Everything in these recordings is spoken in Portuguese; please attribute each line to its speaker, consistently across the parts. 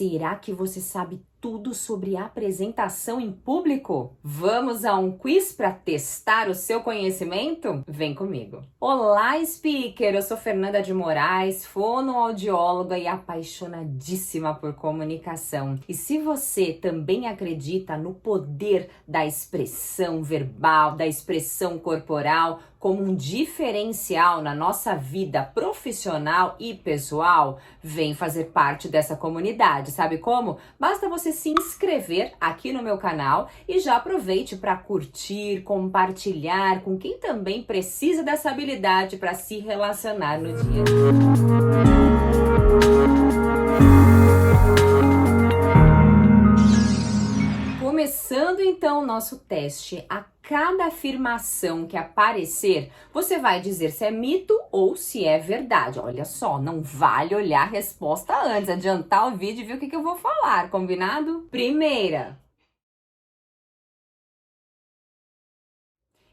Speaker 1: Será que você sabe tudo sobre apresentação em público? Vamos a um quiz para testar o seu conhecimento? Vem comigo. Olá, speaker! Eu sou Fernanda de Moraes, fonoaudióloga e apaixonadíssima por comunicação. E se você também acredita no poder da expressão verbal, da expressão corporal, como um diferencial na nossa vida profissional e pessoal, vem fazer parte dessa comunidade. Sabe como? Basta você se inscrever aqui no meu canal e já aproveite para curtir, compartilhar com quem também precisa dessa habilidade para se relacionar no dia. Começando então o nosso teste, cada afirmação que aparecer, você vai dizer se é mito ou se é verdade. Olha só, não vale olhar a resposta antes, adiantar o vídeo e ver o que, que eu vou falar, combinado? Primeira.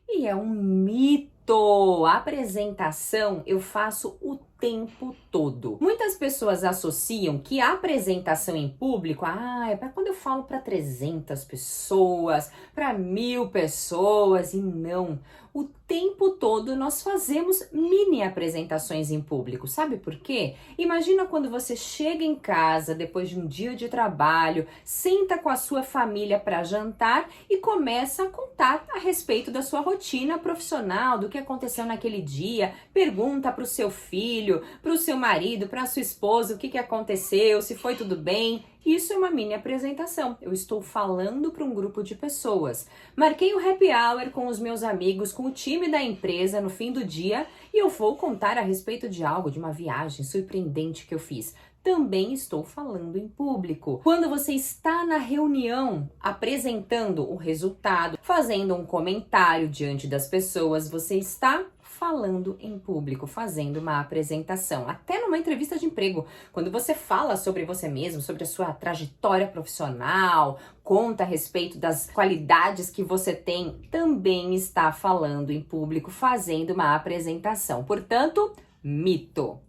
Speaker 1: E é um mito. A apresentação eu faço o tempo todo. Muitas pessoas associam que a apresentação em público, ah, é para quando eu falo para 300 pessoas, para mil pessoas, e não. O tempo todo nós fazemos mini apresentações em público. Sabe por quê? Imagina quando você chega em casa depois de um dia de trabalho, senta com a sua família para jantar e começa a contar a respeito da sua rotina profissional, do que aconteceu naquele dia, pergunta para o seu filho filho, para o seu marido, para sua esposa, o que, que aconteceu, se foi tudo bem. Isso é uma mini apresentação. Eu estou falando para um grupo de pessoas. Marquei o happy hour com os meus amigos, com o time da empresa no fim do dia e eu vou contar a respeito de algo, de uma viagem surpreendente que eu fiz também estou falando em público. Quando você está na reunião apresentando o resultado, fazendo um comentário diante das pessoas, você está falando em público, fazendo uma apresentação, até numa entrevista de emprego, quando você fala sobre você mesmo, sobre a sua trajetória profissional, conta a respeito das qualidades que você tem, também está falando em público, fazendo uma apresentação. Portanto, mito.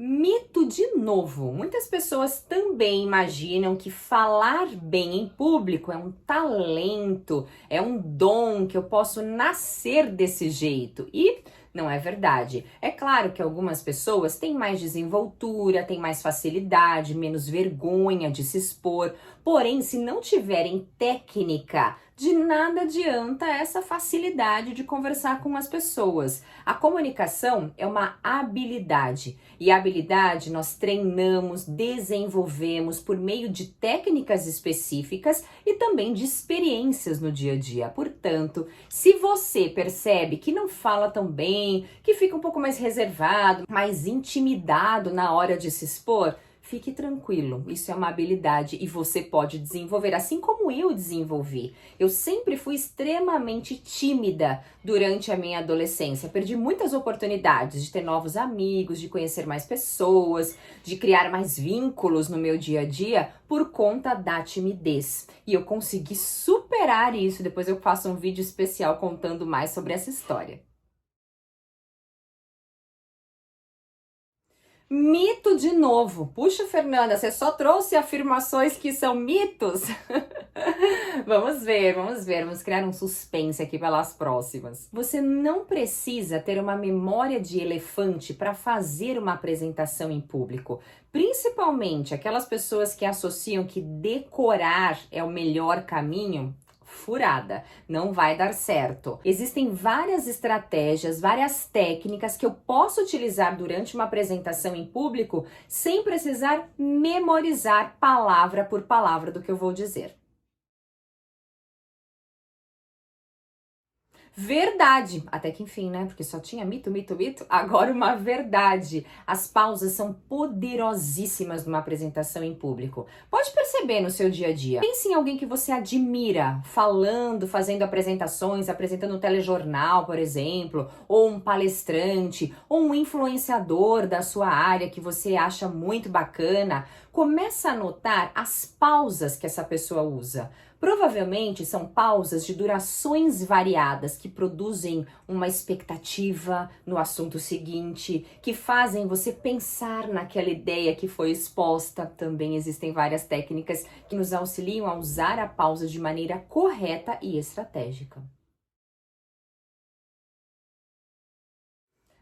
Speaker 1: Mito de novo. Muitas pessoas também imaginam que falar bem em público é um talento, é um dom que eu posso nascer desse jeito. E não é verdade. É claro que algumas pessoas têm mais desenvoltura, têm mais facilidade, menos vergonha de se expor, porém, se não tiverem técnica, de nada adianta essa facilidade de conversar com as pessoas. A comunicação é uma habilidade e a habilidade nós treinamos, desenvolvemos por meio de técnicas específicas e também de experiências no dia a dia. Portanto, se você percebe que não fala tão bem, que fica um pouco mais reservado, mais intimidado na hora de se expor, Fique tranquilo, isso é uma habilidade e você pode desenvolver, assim como eu desenvolvi. Eu sempre fui extremamente tímida durante a minha adolescência. Perdi muitas oportunidades de ter novos amigos, de conhecer mais pessoas, de criar mais vínculos no meu dia a dia por conta da timidez. E eu consegui superar isso. Depois eu faço um vídeo especial contando mais sobre essa história. Mito de novo. Puxa, Fernanda, você só trouxe afirmações que são mitos? vamos ver, vamos ver. Vamos criar um suspense aqui pelas próximas. Você não precisa ter uma memória de elefante para fazer uma apresentação em público. Principalmente aquelas pessoas que associam que decorar é o melhor caminho furada, não vai dar certo. Existem várias estratégias, várias técnicas que eu posso utilizar durante uma apresentação em público sem precisar memorizar palavra por palavra do que eu vou dizer. Verdade, até que enfim, né? Porque só tinha mito, mito, mito. Agora uma verdade. As pausas são poderosíssimas numa apresentação em público. Pode perceber no seu dia a dia. Pense em alguém que você admira, falando, fazendo apresentações, apresentando um telejornal, por exemplo, ou um palestrante, ou um influenciador da sua área que você acha muito bacana. Começa a notar as pausas que essa pessoa usa. Provavelmente são pausas de durações variadas que produzem uma expectativa no assunto seguinte, que fazem você pensar naquela ideia que foi exposta. Também existem várias técnicas que nos auxiliam a usar a pausa de maneira correta e estratégica.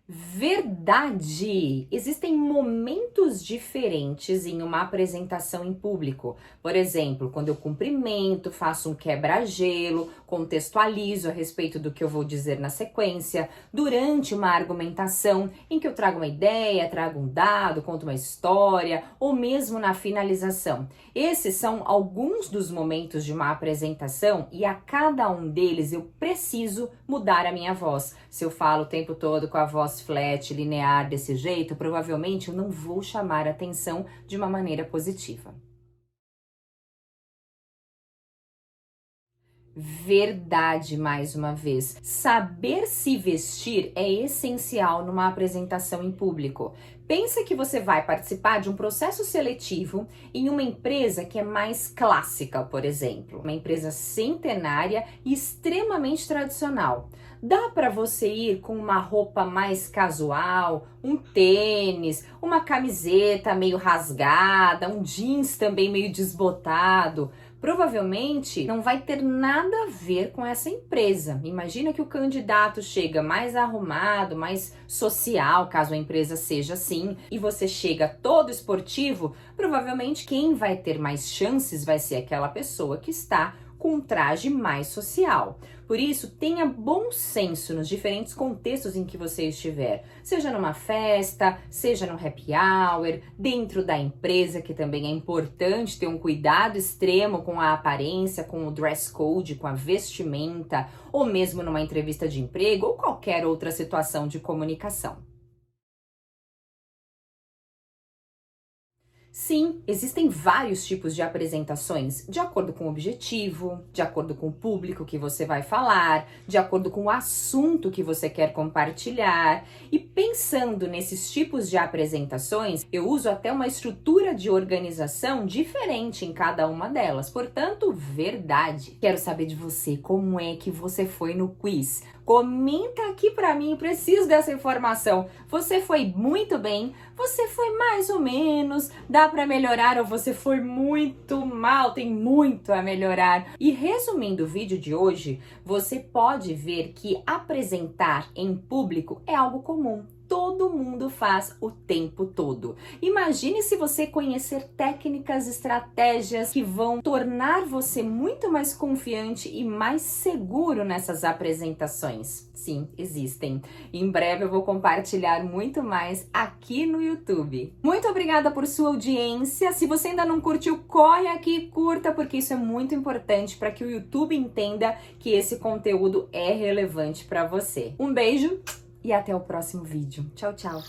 Speaker 1: Verdade! Existem momentos diferentes em uma apresentação em público. Por exemplo, quando eu cumprimento, faço um quebra-gelo, contextualizo a respeito do que eu vou dizer na sequência, durante uma argumentação em que eu trago uma ideia, trago um dado, conto uma história, ou mesmo na finalização. Esses são alguns dos momentos de uma apresentação e a cada um deles eu preciso mudar a minha voz. Se eu falo o tempo todo com a voz flat, linear desse jeito, provavelmente eu não vou chamar atenção de uma maneira positiva. Verdade, mais uma vez. Saber se vestir é essencial numa apresentação em público. Pensa que você vai participar de um processo seletivo em uma empresa que é mais clássica, por exemplo, uma empresa centenária e extremamente tradicional. Dá para você ir com uma roupa mais casual, um tênis, uma camiseta meio rasgada, um jeans também meio desbotado provavelmente não vai ter nada a ver com essa empresa. Imagina que o candidato chega mais arrumado, mais social, caso a empresa seja assim, e você chega todo esportivo, provavelmente quem vai ter mais chances vai ser aquela pessoa que está com um traje mais social. Por isso, tenha bom senso nos diferentes contextos em que você estiver, seja numa festa, seja no happy hour, dentro da empresa, que também é importante ter um cuidado extremo com a aparência, com o dress code, com a vestimenta, ou mesmo numa entrevista de emprego ou qualquer outra situação de comunicação. Sim, existem vários tipos de apresentações, de acordo com o objetivo, de acordo com o público que você vai falar, de acordo com o assunto que você quer compartilhar. E pensando nesses tipos de apresentações, eu uso até uma estrutura de organização diferente em cada uma delas. Portanto, verdade. Quero saber de você como é que você foi no quiz. Comenta aqui para mim, preciso dessa informação. Você foi muito bem? Você foi mais ou menos? Dá para melhorar ou você foi muito mal? Tem muito a melhorar. E resumindo o vídeo de hoje, você pode ver que apresentar em público é algo comum todo mundo faz o tempo todo. Imagine se você conhecer técnicas, estratégias que vão tornar você muito mais confiante e mais seguro nessas apresentações. Sim, existem. Em breve eu vou compartilhar muito mais aqui no YouTube. Muito obrigada por sua audiência. Se você ainda não curtiu, corre aqui e curta, porque isso é muito importante para que o YouTube entenda que esse conteúdo é relevante para você. Um beijo e até o próximo vídeo. Tchau, tchau!